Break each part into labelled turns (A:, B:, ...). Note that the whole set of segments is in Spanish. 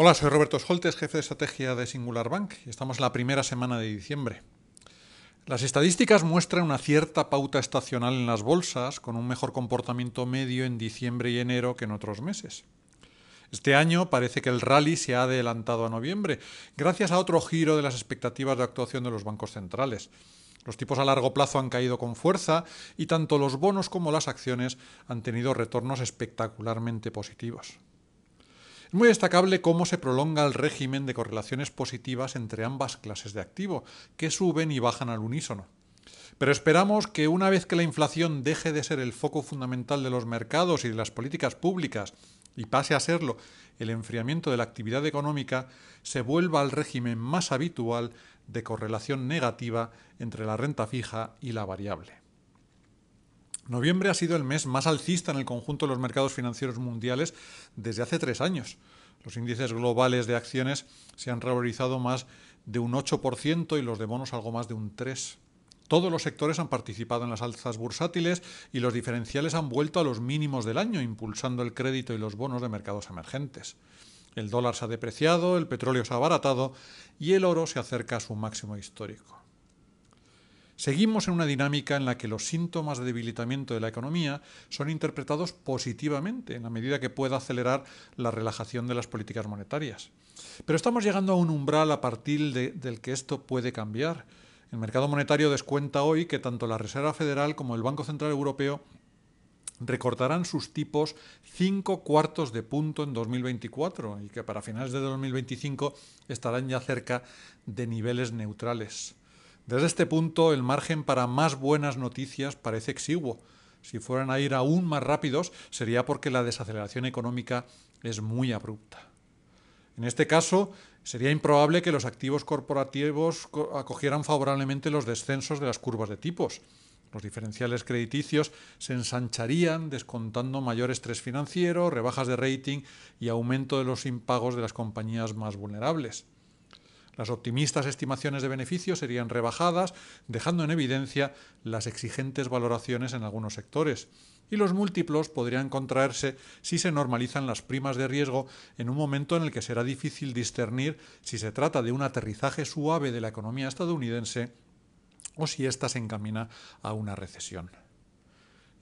A: Hola, soy Roberto Scholtes, jefe de estrategia de Singular Bank y estamos en la primera semana de diciembre. Las estadísticas muestran una cierta pauta estacional en las bolsas, con un mejor comportamiento medio en diciembre y enero que en otros meses. Este año parece que el rally se ha adelantado a noviembre, gracias a otro giro de las expectativas de actuación de los bancos centrales. Los tipos a largo plazo han caído con fuerza y tanto los bonos como las acciones han tenido retornos espectacularmente positivos. Es muy destacable cómo se prolonga el régimen de correlaciones positivas entre ambas clases de activo, que suben y bajan al unísono. Pero esperamos que una vez que la inflación deje de ser el foco fundamental de los mercados y de las políticas públicas y pase a serlo el enfriamiento de la actividad económica, se vuelva al régimen más habitual de correlación negativa entre la renta fija y la variable. Noviembre ha sido el mes más alcista en el conjunto de los mercados financieros mundiales desde hace tres años. Los índices globales de acciones se han revalorizado más de un 8% y los de bonos algo más de un 3%. Todos los sectores han participado en las alzas bursátiles y los diferenciales han vuelto a los mínimos del año, impulsando el crédito y los bonos de mercados emergentes. El dólar se ha depreciado, el petróleo se ha abaratado y el oro se acerca a su máximo histórico. Seguimos en una dinámica en la que los síntomas de debilitamiento de la economía son interpretados positivamente en la medida que pueda acelerar la relajación de las políticas monetarias. Pero estamos llegando a un umbral a partir del que esto puede cambiar. El mercado monetario descuenta hoy que tanto la Reserva Federal como el Banco Central Europeo recortarán sus tipos cinco cuartos de punto en 2024 y que para finales de 2025 estarán ya cerca de niveles neutrales. Desde este punto, el margen para más buenas noticias parece exiguo. Si fueran a ir aún más rápidos, sería porque la desaceleración económica es muy abrupta. En este caso, sería improbable que los activos corporativos acogieran favorablemente los descensos de las curvas de tipos. Los diferenciales crediticios se ensancharían descontando mayor estrés financiero, rebajas de rating y aumento de los impagos de las compañías más vulnerables. Las optimistas estimaciones de beneficios serían rebajadas, dejando en evidencia las exigentes valoraciones en algunos sectores. Y los múltiplos podrían contraerse si se normalizan las primas de riesgo en un momento en el que será difícil discernir si se trata de un aterrizaje suave de la economía estadounidense o si ésta se encamina a una recesión.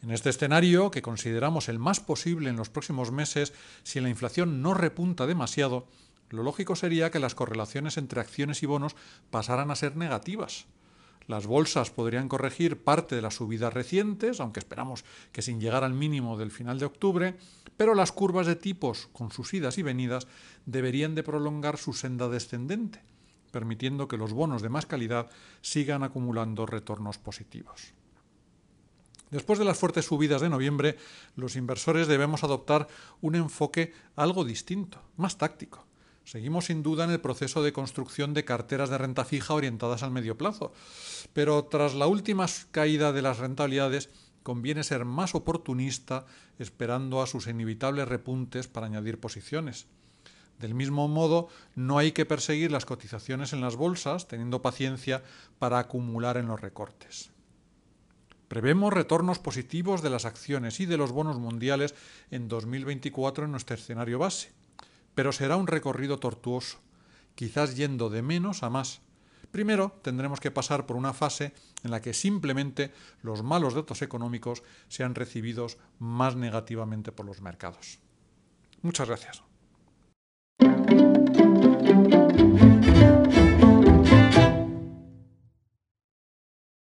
A: En este escenario, que consideramos el más posible en los próximos meses, si la inflación no repunta demasiado, lo lógico sería que las correlaciones entre acciones y bonos pasaran a ser negativas. Las bolsas podrían corregir parte de las subidas recientes, aunque esperamos que sin llegar al mínimo del final de octubre, pero las curvas de tipos, con sus idas y venidas, deberían de prolongar su senda descendente, permitiendo que los bonos de más calidad sigan acumulando retornos positivos. Después de las fuertes subidas de noviembre, los inversores debemos adoptar un enfoque algo distinto, más táctico. Seguimos sin duda en el proceso de construcción de carteras de renta fija orientadas al medio plazo, pero tras la última caída de las rentabilidades conviene ser más oportunista esperando a sus inevitables repuntes para añadir posiciones. Del mismo modo, no hay que perseguir las cotizaciones en las bolsas teniendo paciencia para acumular en los recortes. Prevemos retornos positivos de las acciones y de los bonos mundiales en 2024 en nuestro escenario base pero será un recorrido tortuoso, quizás yendo de menos a más. Primero tendremos que pasar por una fase en la que simplemente los malos datos económicos sean recibidos más negativamente por los mercados. Muchas gracias.